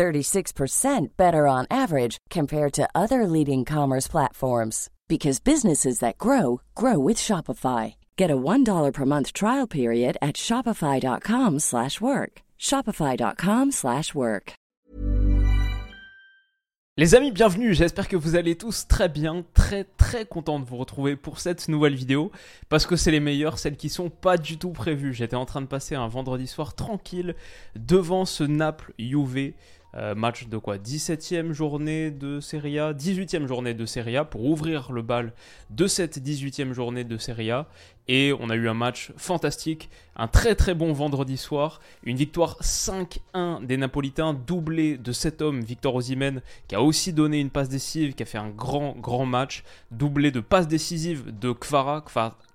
36% better on average compared to other leading commerce platforms because businesses that grow grow with Shopify. Get a $1 per month trial period at shopify.com/work. shopify.com/work. Les amis, bienvenue. J'espère que vous allez tous très bien, très très content de vous retrouver pour cette nouvelle vidéo parce que c'est les meilleures, celles qui sont pas du tout prévues. J'étais en train de passer un vendredi soir tranquille devant ce Naples UV euh, match de quoi? 17e journée de Serie A, 18e journée de Serie A pour ouvrir le bal de cette 18e journée de Serie A. Et on a eu un match fantastique, un très très bon vendredi soir, une victoire 5-1 des Napolitains, doublé de cet homme, Victor Osimhen, qui a aussi donné une passe décisive, qui a fait un grand grand match, doublé de passes décisives de Kvara,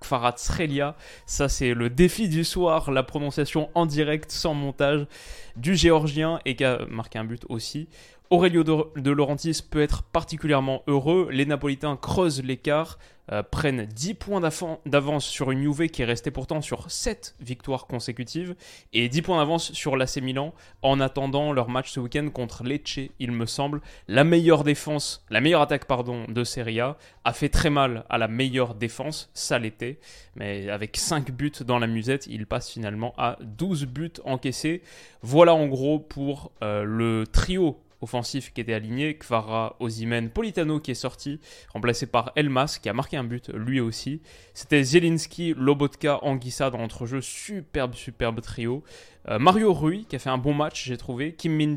Kvaratskhelia. Ça c'est le défi du soir, la prononciation en direct sans montage du géorgien et qui a marqué un but aussi. Aurelio de, Laurentis peut être particulièrement heureux. Les Napolitains creusent l'écart, euh, prennent 10 points d'avance sur une Juve qui est restée pourtant sur 7 victoires consécutives et 10 points d'avance sur l'AC Milan en attendant leur match ce week-end contre Lecce, il me semble. La meilleure défense, la meilleure attaque pardon, de Serie A a fait très mal à la meilleure défense, ça l'était, mais avec 5 buts dans la musette, il passe finalement à 12 buts encaissés. Voilà en gros pour euh, le trio offensif qui était aligné, Kvara, Ozimen, Politano qui est sorti, remplacé par Elmas qui a marqué un but lui aussi. C'était Zielinski, Lobotka, Anguissa dans l'entrejeu, superbe, superbe trio. Euh, Mario Rui qui a fait un bon match, j'ai trouvé. Kim Min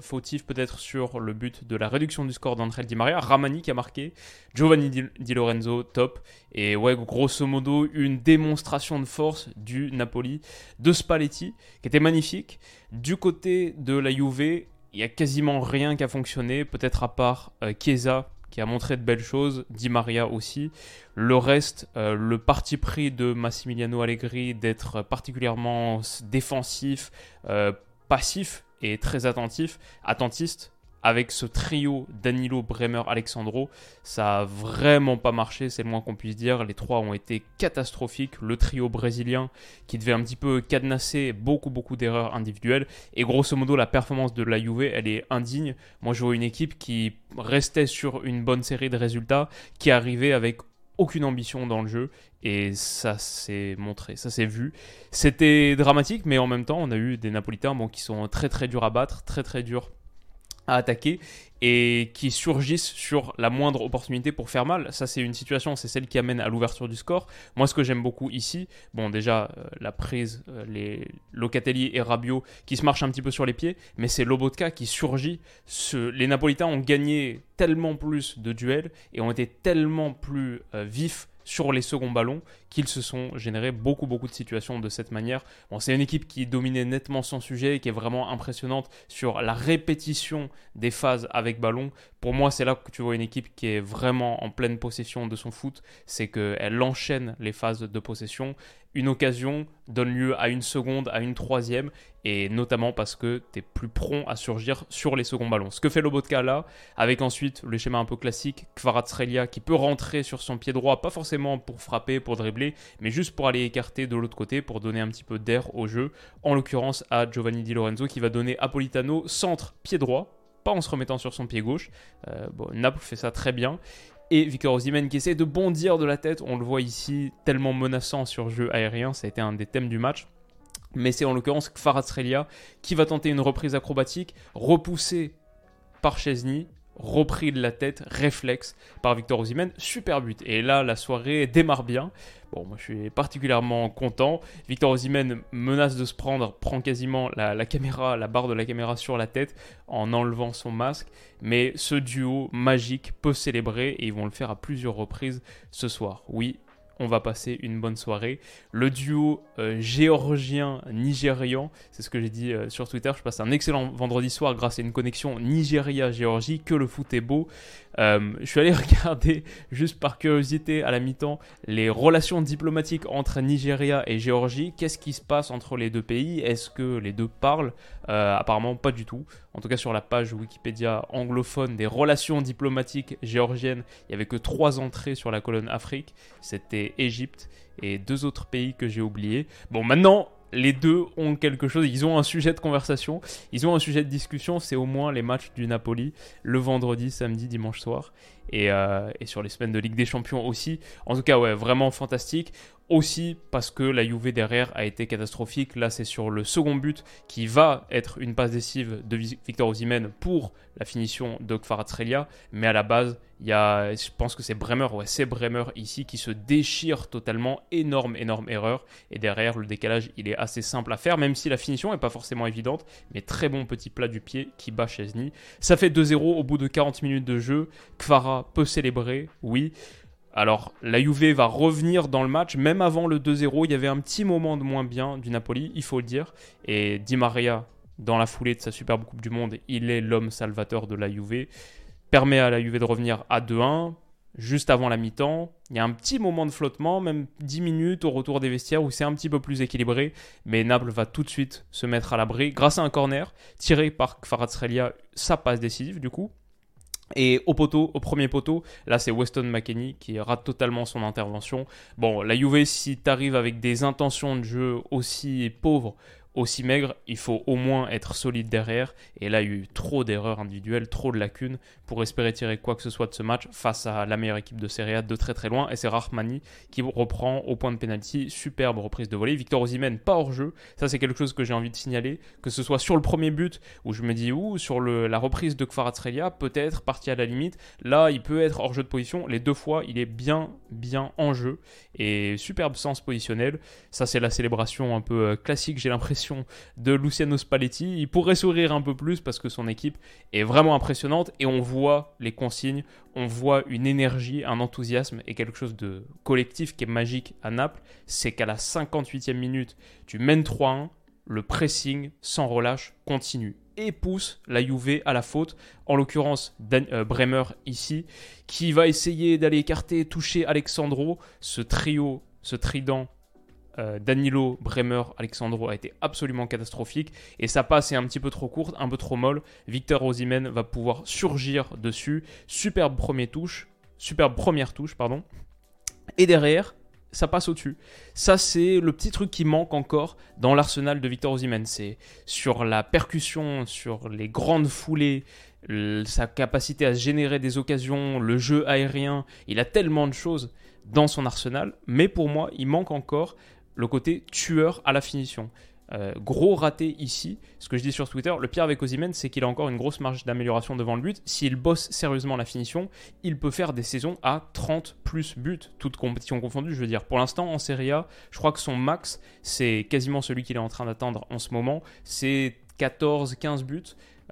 fautif peut-être sur le but de la réduction du score d'André Di Maria. Ramani qui a marqué. Giovanni Di, Lorenzo, top. Et ouais, grosso modo, une démonstration de force du Napoli de Spalletti qui était magnifique. Du côté de la Juve, il y a quasiment rien qui a fonctionné, peut-être à part euh, Chiesa qui a montré de belles choses, Di Maria aussi. Le reste, euh, le parti pris de Massimiliano Allegri d'être particulièrement défensif, euh, passif et très attentif, attentiste, avec ce trio Danilo, Bremer, Alexandro, ça a vraiment pas marché, c'est le moins qu'on puisse dire. Les trois ont été catastrophiques. Le trio brésilien qui devait un petit peu cadenasser beaucoup beaucoup d'erreurs individuelles. Et grosso modo, la performance de la Juve, elle est indigne. Moi, je vois une équipe qui restait sur une bonne série de résultats, qui arrivait avec aucune ambition dans le jeu et ça s'est montré, ça s'est vu. C'était dramatique, mais en même temps, on a eu des Napolitains qui sont très très durs à battre, très très durs à attaquer et qui surgissent sur la moindre opportunité pour faire mal. Ça, c'est une situation, c'est celle qui amène à l'ouverture du score. Moi, ce que j'aime beaucoup ici, bon, déjà, euh, la prise, euh, les Locatelli et Rabiot qui se marchent un petit peu sur les pieds, mais c'est Lobotka qui surgit. Les Napolitains ont gagné tellement plus de duels et ont été tellement plus euh, vifs sur les seconds ballons qu'ils se sont générés beaucoup beaucoup de situations de cette manière. Bon, c'est une équipe qui dominait nettement son sujet et qui est vraiment impressionnante sur la répétition des phases avec ballon. Pour moi, c'est là que tu vois une équipe qui est vraiment en pleine possession de son foot, c'est qu'elle enchaîne les phases de possession. Une occasion donne lieu à une seconde, à une troisième, et notamment parce que tu es plus prompt à surgir sur les seconds ballons. Ce que fait Lobotka là, avec ensuite le schéma un peu classique, Kvaratskhelia qui peut rentrer sur son pied droit, pas forcément pour frapper, pour dribbler, mais juste pour aller écarter de l'autre côté, pour donner un petit peu d'air au jeu, en l'occurrence à Giovanni Di Lorenzo qui va donner à Politano centre, pied droit, pas en se remettant sur son pied gauche. Euh, bon, Naples fait ça très bien. Et Victor Osimhen qui essaie de bondir de la tête, on le voit ici tellement menaçant sur jeu aérien, ça a été un des thèmes du match. Mais c'est en l'occurrence Kvaratskhelia qui va tenter une reprise acrobatique, repoussée par Chesney, repris de la tête, réflexe par Victor Osimhen, super but. Et là, la soirée démarre bien. Bon, moi je suis particulièrement content. Victor Osimhen menace de se prendre, prend quasiment la, caméra, la barre de la caméra sur la tête en enlevant son masque. Mais ce duo magique peut célébrer et ils vont le faire à plusieurs reprises ce soir. Oui, on va passer une bonne soirée. Le duo euh, géorgien-nigérian, c'est ce que j'ai dit euh, sur Twitter, je passe un excellent vendredi soir grâce à une connexion Nigeria-Géorgie, que le foot est beau. Euh, je suis allé regarder, juste par curiosité, à la mi-temps, les relations diplomatiques entre Nigeria et Géorgie. Qu'est-ce qui se passe entre les deux pays? Est-ce que les deux parlent? Euh, Apparemment, pas du tout. En tout cas, sur la page Wikipédia anglophone des relations diplomatiques géorgiennes, il n'y avait que trois entrées sur la colonne Afrique. C'était Égypte et deux autres pays que j'ai oubliés. Bon, maintenant, les deux ont quelque chose, ils ont un sujet de conversation, ils ont un sujet de discussion, c'est au moins les matchs du Napoli, le vendredi, samedi, dimanche soir, et, euh, et, sur les semaines de Ligue des Champions aussi. En tout cas, ouais, vraiment fantastique. Aussi parce que la Juve derrière a été catastrophique. Là, c'est sur le second but qui va être une passe décisive de Victor Osimhen pour la finition de Kvaratskhelia. Mais à la base, il y a, je pense que c'est Bremer, ouais, c'est Bremer ici qui se déchire totalement. Énorme, énorme erreur. Et derrière, le décalage, il est assez simple à faire, même si la finition n'est pas forcément évidente. Mais très bon petit plat du pied qui bat Chesney. Ça fait 2-0 au bout de 40 minutes de jeu. Kvara peut célébrer, oui. Alors, la Juve va revenir dans le match. Même avant le 2-0, il y avait un petit moment de moins bien du Napoli, il faut le dire. Et Di Maria, dans la foulée de sa superbe Coupe du Monde, il est l'homme salvateur de la Juve. Permet à la Juve de revenir à 2-1. Juste avant la mi-temps, il y a un petit moment de flottement, même 10 minutes au retour des vestiaires où c'est un petit peu plus équilibré. Mais Naples va tout de suite se mettre à l'abri grâce à un corner tiré par Kvaratskhelia, sa passe décisive du coup. Et au poteau, au premier poteau, là c'est Weston McKenney qui rate totalement son intervention. Bon, la Juve, si t'arrives avec des intentions de jeu aussi pauvres, aussi maigre, il faut au moins être solide derrière. Et là, il y a eu trop d'erreurs individuelles, trop de lacunes pour espérer tirer quoi que ce soit de ce match face à la meilleure équipe de Serie A de très très loin. Et c'est Rahmani qui reprend au point de pénalty. Superbe reprise de volée. Victor Osimhen, pas hors jeu. Ça, c'est quelque chose que j'ai envie de signaler. Que ce soit sur le premier but, où je me dis, ou sur la reprise de Kvaratskhelia, peut-être parti à la limite. Là, il peut être hors jeu de position. Les deux fois, il est bien, bien en jeu. Et superbe sens positionnel. Ça, c'est la célébration un peu euh, classique, j'ai l'impression de Luciano Spalletti. Il pourrait sourire un peu plus parce que son équipe est vraiment impressionnante et on voit les consignes, on voit une énergie, un enthousiasme et quelque chose de collectif qui est magique à Naples. C'est qu'à la 58e minute, tu mènes 3-1, le pressing sans relâche continue et pousse la Juve à la faute. En l'occurrence, euh, Bremer ici, qui va essayer d'aller écarter, toucher Alexandro. Ce trio, ce trident euh, Danilo, Bremer, Alexandro a été absolument catastrophique et sa passe est un petit peu trop courte, un peu trop molle. Victor Osimhen va pouvoir surgir dessus. Superbe première touche, superbe première touche, pardon. Et derrière, ça passe au-dessus. Ça, c'est le petit truc qui manque encore dans l'arsenal de Victor Osimhen. C'est sur la percussion, sur les grandes foulées, sa capacité à générer des occasions, le jeu aérien. Il a tellement de choses dans son arsenal, mais pour moi, il manque encore le côté tueur à la finition. Euh, gros raté ici. Ce que je dis sur Twitter, le pire avec Ozymen, c'est qu'il a encore une grosse marge d'amélioration devant le but. S'il bosse sérieusement la finition, il peut faire des saisons à 30 plus buts, toutes compétitions confondues, je veux dire. Pour l'instant, en Serie A, je crois que son max, c'est quasiment celui qu'il est en train d'atteindre en ce moment. C'est 14-15 buts.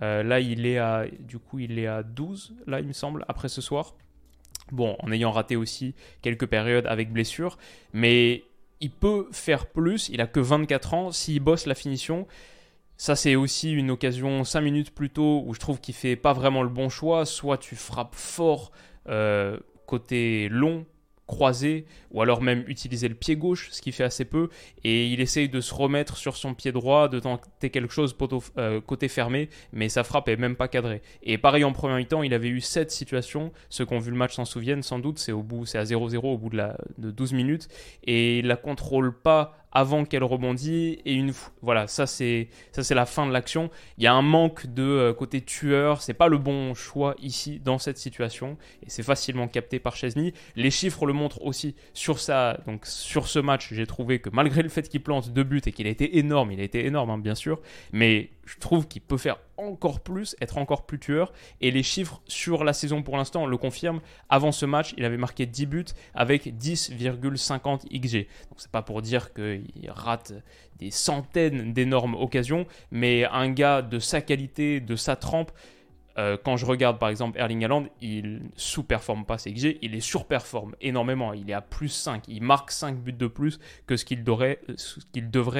Euh, là, il est à, du coup, il est à 12, là, il me semble, après ce soir. Bon, en ayant raté aussi quelques périodes avec blessure. Mais il peut faire plus, il a que 24 ans, s'il bosse la finition. Ça, c'est aussi une occasion 5 minutes plus tôt où je trouve qu'il fait pas vraiment le bon choix. Soit tu frappes fort euh, côté long croiser ou alors même utiliser le pied gauche, ce qui fait assez peu, et il essaye de se remettre sur son pied droit, de tenter quelque chose euh, côté fermé, mais sa frappe est même pas cadrée. Et pareil en premier temps, il avait eu cette situation, ceux qui ont vu le match s'en souviennent sans doute, c'est au bout, à 0-0 au bout de, la, de 12 minutes, et il la contrôle pas avant qu'elle rebondit et une voilà ça c'est ça c'est la fin de l'action. Il y a un manque de euh, côté tueur c'est pas le bon choix ici dans cette situation et c'est facilement capté par Chesney. Les chiffres le montrent aussi sur ça donc sur ce match j'ai trouvé que malgré le fait qu'il plante deux buts et qu'il a été énorme il a été énorme hein, bien sûr mais je trouve qu'il peut faire encore plus, être encore plus tueur. Et les chiffres sur la saison pour l'instant le confirment. Avant ce match, il avait marqué 10 buts avec 10,50 XG. Donc c'est pas pour dire qu'il rate des centaines d'énormes occasions, mais un gars de sa qualité, de sa trempe, euh, quand je regarde par exemple Erling Haaland, il sous-performe pas ses XG, il les surperforme énormément. Il est à plus 5, il marque 5 buts de plus que ce qu'il devrait,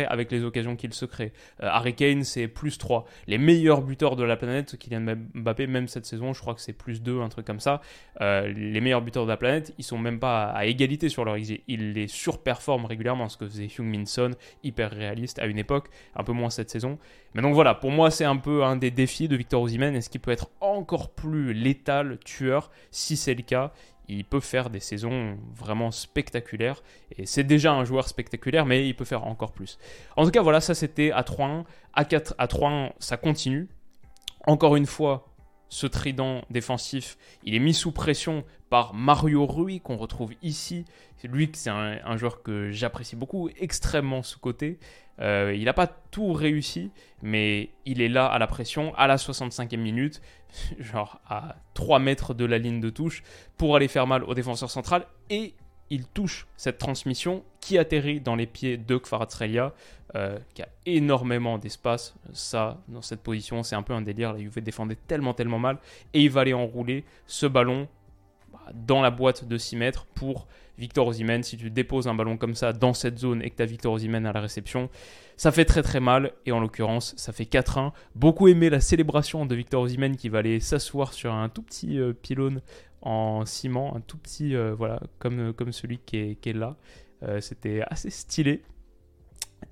avec les occasions qu'il se crée. Euh, Harry Kane, c'est plus 3. Les meilleurs buteurs de la planète, Kylian Mbappé, même cette saison, je crois que c'est plus 2, un truc comme ça. Euh, les meilleurs buteurs de la planète, ils sont même pas à, égalité sur leur XG. Ils les surperforment régulièrement, ce que faisait Hugh Minson, hyper réaliste à une époque, un peu moins cette saison. Mais donc voilà, pour moi, c'est un peu un des défis de Victor Osimhen. Est-ce qu'il peut être encore plus létal, tueur Si c'est le cas, il peut faire des saisons vraiment spectaculaires. Et c'est déjà un joueur spectaculaire, mais il peut faire encore plus. En tout cas, voilà, ça c'était à 3-1. À 4, à 3-1, ça continue. Encore une fois, ce trident défensif, il est mis sous pression par Mario Rui, qu'on retrouve ici. Lui, c'est un, joueur que j'apprécie beaucoup, extrêmement sous-côté. Euh, il n'a pas tout réussi, mais il est là à la pression, à la 65e minute, genre à 3 mètres de la ligne de touche, pour aller faire mal au défenseur central. Et il touche cette transmission qui atterrit dans les pieds de Kvaratskhelia, euh, qui a énormément d'espace. Ça, dans cette position, c'est un peu un délire. La Juve défendait tellement, tellement mal. Et il va aller enrouler ce ballon bah, dans la boîte de 6 mètres pour Victor Osimhen. Si tu déposes un ballon comme ça dans cette zone et que tu as Victor Osimhen à la réception, ça fait très très mal. Et en l'occurrence, ça fait 4-1. Beaucoup aimé la célébration de Victor Osimhen qui va aller s'asseoir sur un tout petit euh, pylône en ciment, un tout petit, euh, voilà, comme, comme celui qui est, qui est là. Euh, c'était assez stylé.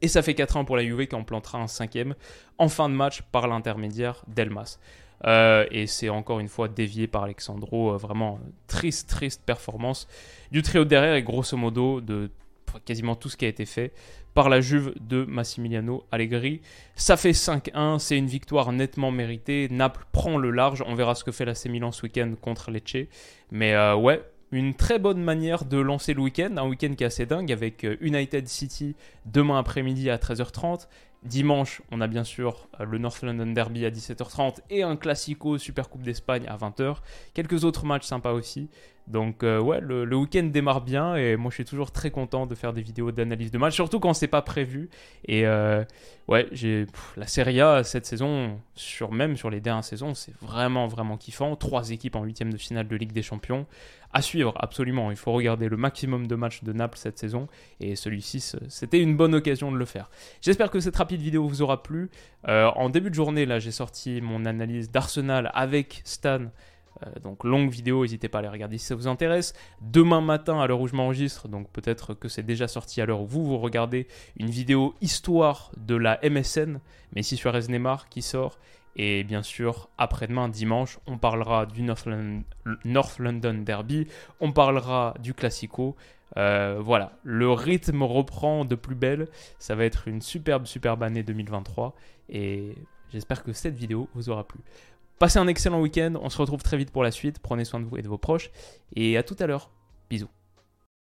Et ça fait 4 ans pour la Juve qui en plantera un cinquième en fin de match par l'intermédiaire d'Elmas. Euh, et c'est encore une fois dévié par Alexandro. vraiment triste, triste performance du trio derrière et grosso modo de quasiment tout ce qui a été fait par la Juve de Massimiliano Allegri. Ça fait 5-1, c'est une victoire nettement méritée. Naples prend le large, on verra ce que fait la Milan ce week-end contre Lecce. Mais euh, ouais, une très bonne manière de lancer le week-end, un week-end qui est assez dingue avec euh, United City demain après-midi à 13h30. Dimanche, on a bien sûr euh, le North London Derby à 17h30 et un Classico Super Coupe d'Espagne à 20h. Quelques autres matchs sympas aussi. Donc euh, ouais, le, week-end démarre bien et moi je suis toujours très content de faire des vidéos d'analyse de match, surtout quand c'est pas prévu. Et euh, ouais, j'ai la Serie A cette saison, sur même sur les dernières saisons, c'est vraiment vraiment kiffant. Trois équipes en huitième de finale de Ligue des Champions à suivre absolument. Il faut regarder le maximum de matchs de Naples cette saison et celui-ci c'était une bonne occasion de le faire. J'espère que cette rapide vidéo vous aura plu. Euh, en début de journée là, j'ai sorti mon analyse d'Arsenal avec Stan. Euh, donc longue vidéo, n'hésitez pas à les regarder si ça vous intéresse. Demain matin, à l'heure où je m'enregistre, donc peut-être que c'est déjà sorti à l'heure où vous vous regardez, une vidéo histoire de la MSN, mais si sur Neymar qui sort. Et bien sûr, après-demain, dimanche, on parlera du North London, Derby, on parlera du Classico. Euh, voilà, le rythme reprend de plus belle. Ça va être une superbe, superbe année 2023. Et j'espère que cette vidéo vous aura plu. Passez un excellent week-end, on se retrouve très vite pour la suite, prenez soin de vous et de vos proches, et à tout à l'heure. Bisous.